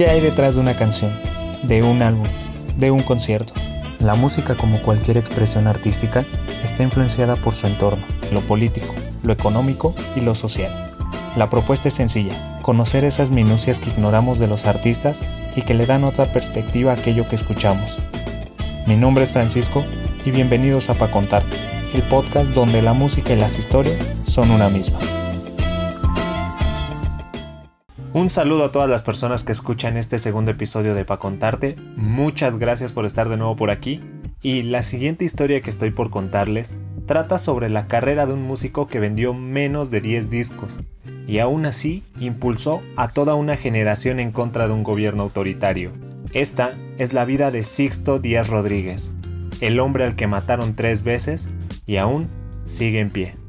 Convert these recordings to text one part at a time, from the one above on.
¿Qué hay detrás de una canción, de un álbum, de un concierto? La música, como cualquier expresión artística, está influenciada por su entorno, lo político, lo económico y lo social. La propuesta es sencilla, conocer esas minucias que ignoramos de los artistas y que le dan otra perspectiva a aquello que escuchamos. Mi nombre es Francisco y bienvenidos a Pa Contarte, el podcast donde la música y las historias son una misma. Un saludo a todas las personas que escuchan este segundo episodio de Pa Contarte. Muchas gracias por estar de nuevo por aquí. Y la siguiente historia que estoy por contarles trata sobre la carrera de un músico que vendió menos de 10 discos y aún así impulsó a toda una generación en contra de un gobierno autoritario. Esta es la vida de Sixto Díaz Rodríguez, el hombre al que mataron tres veces y aún sigue en pie.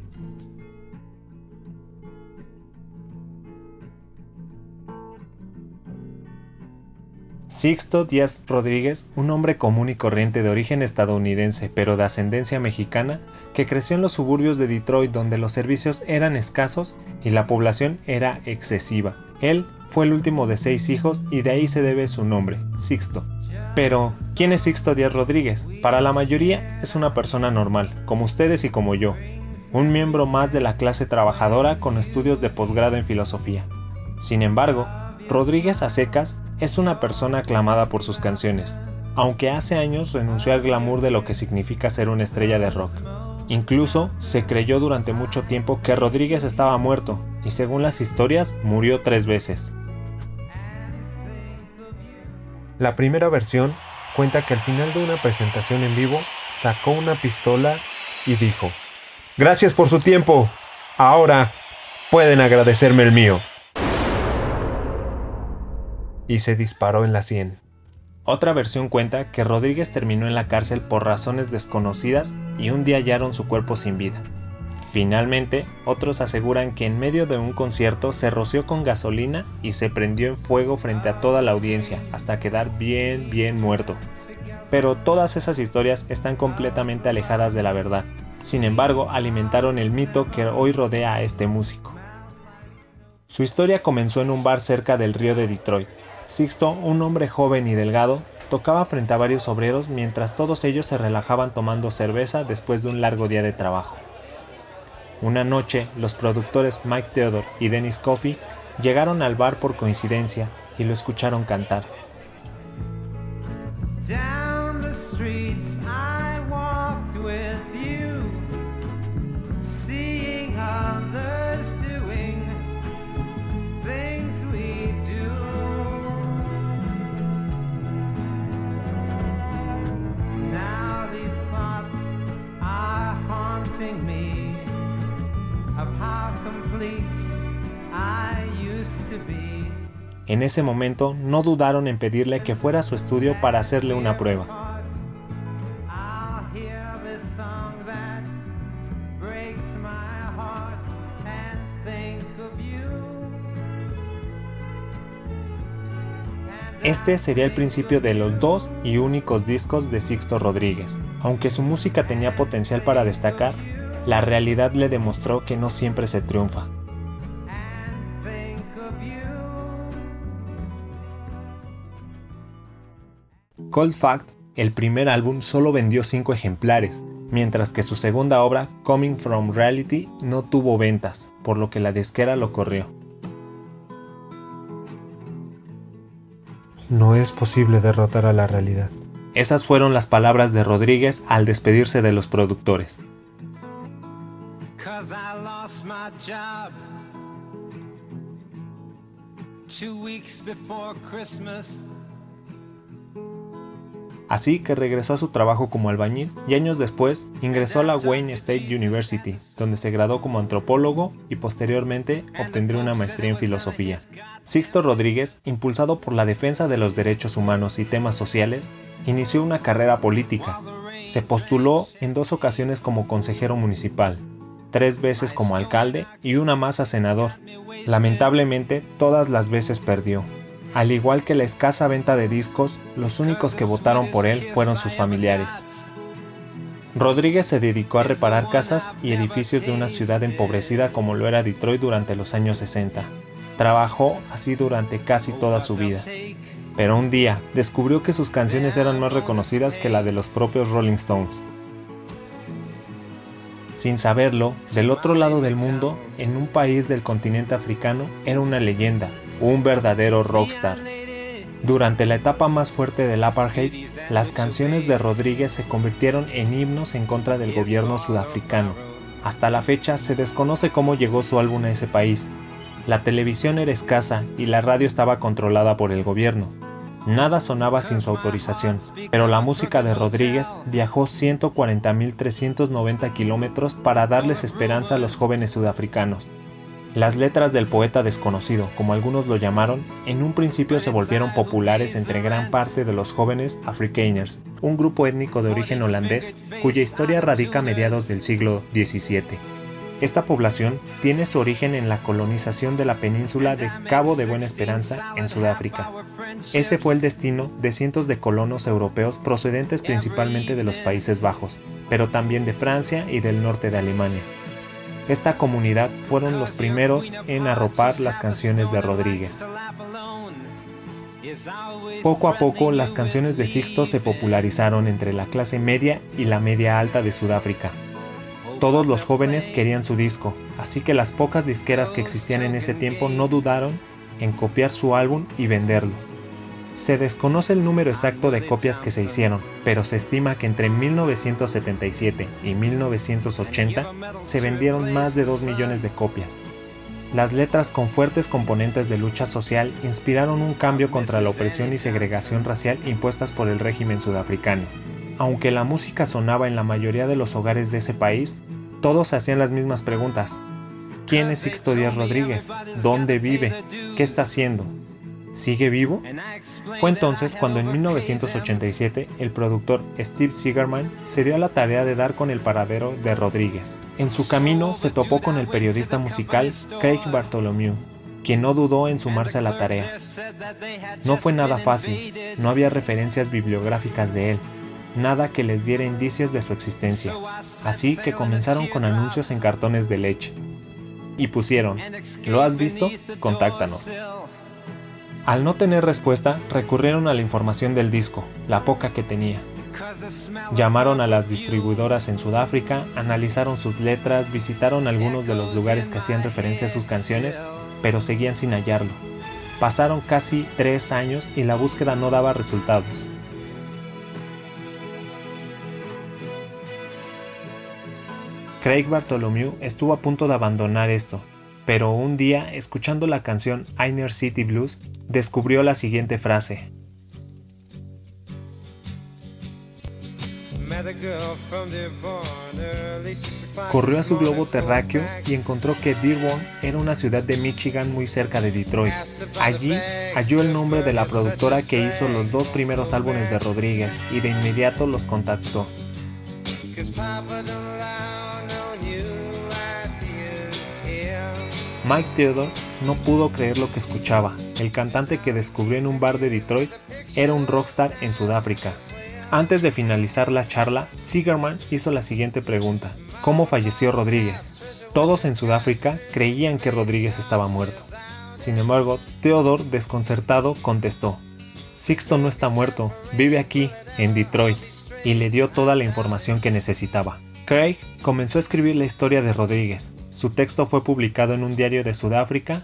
Sixto Díaz Rodríguez, un hombre común y corriente de origen estadounidense pero de ascendencia mexicana, que creció en los suburbios de Detroit donde los servicios eran escasos y la población era excesiva. Él fue el último de seis hijos y de ahí se debe su nombre, Sixto. Pero, ¿quién es Sixto Díaz Rodríguez? Para la mayoría es una persona normal, como ustedes y como yo, un miembro más de la clase trabajadora con estudios de posgrado en filosofía. Sin embargo, Rodríguez a secas es una persona aclamada por sus canciones, aunque hace años renunció al glamour de lo que significa ser una estrella de rock. Incluso se creyó durante mucho tiempo que Rodríguez estaba muerto, y según las historias murió tres veces. La primera versión cuenta que al final de una presentación en vivo sacó una pistola y dijo, Gracias por su tiempo, ahora pueden agradecerme el mío y se disparó en la sien. Otra versión cuenta que Rodríguez terminó en la cárcel por razones desconocidas y un día hallaron su cuerpo sin vida. Finalmente, otros aseguran que en medio de un concierto se roció con gasolina y se prendió en fuego frente a toda la audiencia hasta quedar bien, bien muerto. Pero todas esas historias están completamente alejadas de la verdad. Sin embargo, alimentaron el mito que hoy rodea a este músico. Su historia comenzó en un bar cerca del río de Detroit, Sixto, un hombre joven y delgado, tocaba frente a varios obreros mientras todos ellos se relajaban tomando cerveza después de un largo día de trabajo. Una noche, los productores Mike Theodore y Dennis Coffey llegaron al bar por coincidencia y lo escucharon cantar. En ese momento no dudaron en pedirle que fuera a su estudio para hacerle una prueba. Este sería el principio de los dos y únicos discos de Sixto Rodríguez. Aunque su música tenía potencial para destacar, la realidad le demostró que no siempre se triunfa. Cold Fact, el primer álbum solo vendió 5 ejemplares, mientras que su segunda obra, Coming From Reality, no tuvo ventas, por lo que la disquera lo corrió. No es posible derrotar a la realidad. Esas fueron las palabras de Rodríguez al despedirse de los productores. Así que regresó a su trabajo como albañil y años después ingresó a la Wayne State University, donde se graduó como antropólogo y posteriormente obtendría una maestría en filosofía. Sixto Rodríguez, impulsado por la defensa de los derechos humanos y temas sociales, inició una carrera política. Se postuló en dos ocasiones como consejero municipal, tres veces como alcalde y una más a senador. Lamentablemente, todas las veces perdió. Al igual que la escasa venta de discos, los únicos que votaron por él fueron sus familiares. Rodríguez se dedicó a reparar casas y edificios de una ciudad empobrecida como lo era Detroit durante los años 60. Trabajó así durante casi toda su vida. Pero un día descubrió que sus canciones eran más reconocidas que la de los propios Rolling Stones. Sin saberlo, del otro lado del mundo, en un país del continente africano, era una leyenda, un verdadero rockstar. Durante la etapa más fuerte del apartheid, las canciones de Rodríguez se convirtieron en himnos en contra del gobierno sudafricano. Hasta la fecha se desconoce cómo llegó su álbum a ese país, la televisión era escasa y la radio estaba controlada por el gobierno. Nada sonaba sin su autorización, pero la música de Rodríguez viajó 140.390 kilómetros para darles esperanza a los jóvenes sudafricanos. Las letras del poeta desconocido, como algunos lo llamaron, en un principio se volvieron populares entre gran parte de los jóvenes Afrikaners, un grupo étnico de origen holandés cuya historia radica a mediados del siglo XVII. Esta población tiene su origen en la colonización de la península de Cabo de Buena Esperanza en Sudáfrica. Ese fue el destino de cientos de colonos europeos procedentes principalmente de los Países Bajos, pero también de Francia y del norte de Alemania. Esta comunidad fueron los primeros en arropar las canciones de Rodríguez. Poco a poco las canciones de Sixto se popularizaron entre la clase media y la media alta de Sudáfrica, todos los jóvenes querían su disco, así que las pocas disqueras que existían en ese tiempo no dudaron en copiar su álbum y venderlo. Se desconoce el número exacto de copias que se hicieron, pero se estima que entre 1977 y 1980 se vendieron más de 2 millones de copias. Las letras con fuertes componentes de lucha social inspiraron un cambio contra la opresión y segregación racial impuestas por el régimen sudafricano. Aunque la música sonaba en la mayoría de los hogares de ese país, todos hacían las mismas preguntas. ¿Quién es Sixto Díaz Rodríguez? ¿Dónde vive? ¿Qué está haciendo? ¿Sigue vivo? Fue entonces cuando en 1987 el productor Steve Sigerman se dio a la tarea de dar con el paradero de Rodríguez. En su camino se topó con el periodista musical Craig Bartholomew, quien no dudó en sumarse a la tarea. No fue nada fácil, no había referencias bibliográficas de él, nada que les diera indicios de su existencia, así que comenzaron con anuncios en cartones de leche. Y pusieron, ¿lo has visto? Contáctanos. Al no tener respuesta, recurrieron a la información del disco, la poca que tenía. Llamaron a las distribuidoras en Sudáfrica, analizaron sus letras, visitaron algunos de los lugares que hacían referencia a sus canciones, pero seguían sin hallarlo. Pasaron casi tres años y la búsqueda no daba resultados. Craig Bartholomew estuvo a punto de abandonar esto, pero un día, escuchando la canción Inner City Blues, descubrió la siguiente frase. Corrió a su globo terráqueo y encontró que Dearborn era una ciudad de Michigan muy cerca de Detroit. Allí halló el nombre de la productora que hizo los dos primeros álbumes de Rodríguez y de inmediato los contactó. Mike Theodore no pudo creer lo que escuchaba. El cantante que descubrió en un bar de Detroit era un rockstar en Sudáfrica. Antes de finalizar la charla, Sigerman hizo la siguiente pregunta. ¿Cómo falleció Rodríguez? Todos en Sudáfrica creían que Rodríguez estaba muerto. Sin embargo, Theodore, desconcertado, contestó, Sixto no está muerto, vive aquí, en Detroit, y le dio toda la información que necesitaba. Craig comenzó a escribir la historia de Rodríguez. Su texto fue publicado en un diario de Sudáfrica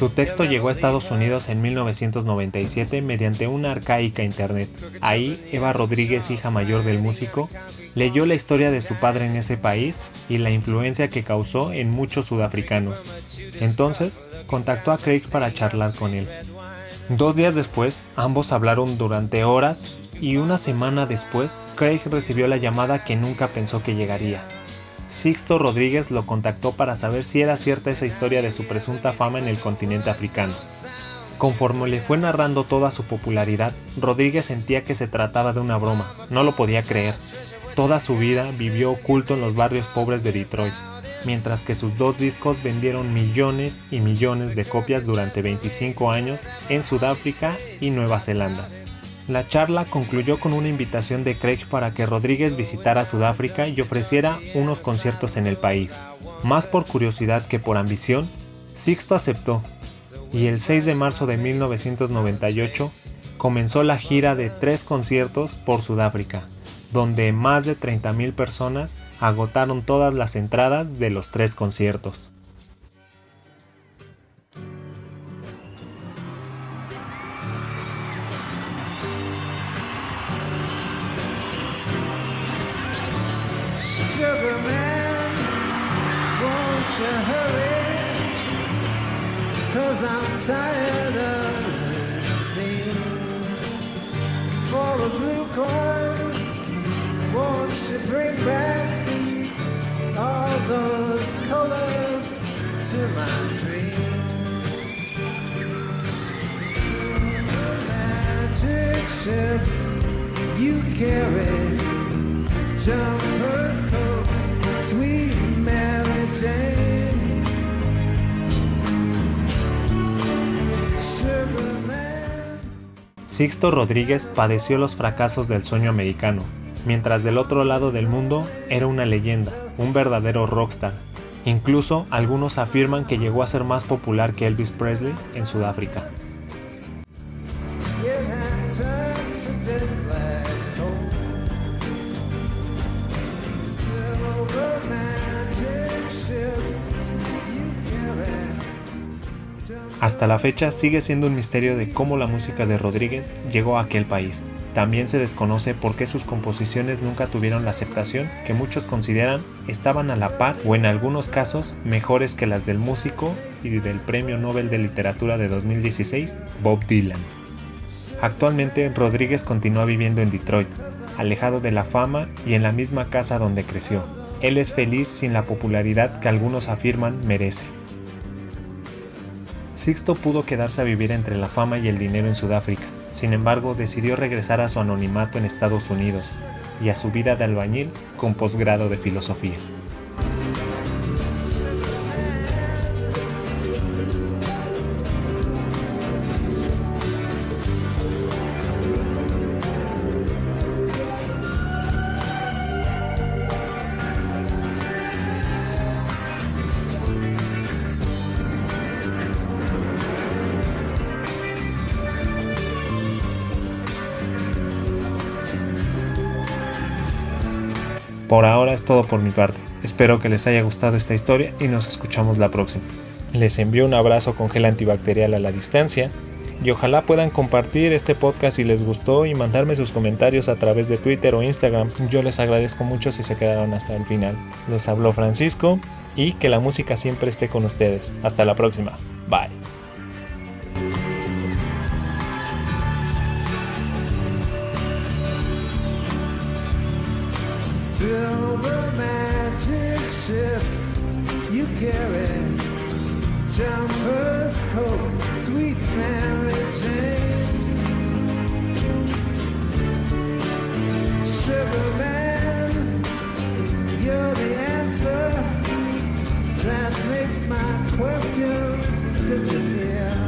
Su texto llegó a Estados Unidos en 1997 mediante una arcaica internet. Ahí, Eva Rodríguez, hija mayor del músico, leyó la historia de su padre en ese país y la influencia que causó en muchos sudafricanos. Entonces, contactó a Craig para charlar con él. Dos días después, ambos hablaron durante horas y una semana después, Craig recibió la llamada que nunca pensó que llegaría. Sixto Rodríguez lo contactó para saber si era cierta esa historia de su presunta fama en el continente africano. Conforme le fue narrando toda su popularidad, Rodríguez sentía que se trataba de una broma, no lo podía creer. Toda su vida vivió oculto en los barrios pobres de Detroit, mientras que sus dos discos vendieron millones y millones de copias durante 25 años en Sudáfrica y Nueva Zelanda. La charla concluyó con una invitación de Craig para que Rodríguez visitara Sudáfrica y ofreciera unos conciertos en el país. Más por curiosidad que por ambición, Sixto aceptó y el 6 de marzo de 1998 comenzó la gira de tres conciertos por Sudáfrica, donde más de 30.000 personas agotaron todas las entradas de los tres conciertos. Cause I'm tired of seeing for a blue coin. Won't you bring back all those colors to my dream? Magic ships you carry, jumpers coat, Sixto Rodríguez padeció los fracasos del sueño americano, mientras del otro lado del mundo era una leyenda, un verdadero rockstar. Incluso algunos afirman que llegó a ser más popular que Elvis Presley en Sudáfrica. Hasta la fecha sigue siendo un misterio de cómo la música de Rodríguez llegó a aquel país. También se desconoce por qué sus composiciones nunca tuvieron la aceptación que muchos consideran estaban a la par o en algunos casos mejores que las del músico y del Premio Nobel de Literatura de 2016, Bob Dylan. Actualmente Rodríguez continúa viviendo en Detroit, alejado de la fama y en la misma casa donde creció. Él es feliz sin la popularidad que algunos afirman merece. Sixto pudo quedarse a vivir entre la fama y el dinero en Sudáfrica, sin embargo decidió regresar a su anonimato en Estados Unidos y a su vida de albañil con posgrado de filosofía. Por ahora es todo por mi parte. Espero que les haya gustado esta historia y nos escuchamos la próxima. Les envío un abrazo con gel antibacterial a la distancia y ojalá puedan compartir este podcast si les gustó y mandarme sus comentarios a través de Twitter o Instagram. Yo les agradezco mucho si se quedaron hasta el final. Les habló Francisco y que la música siempre esté con ustedes. Hasta la próxima. Bye. Questions disappear.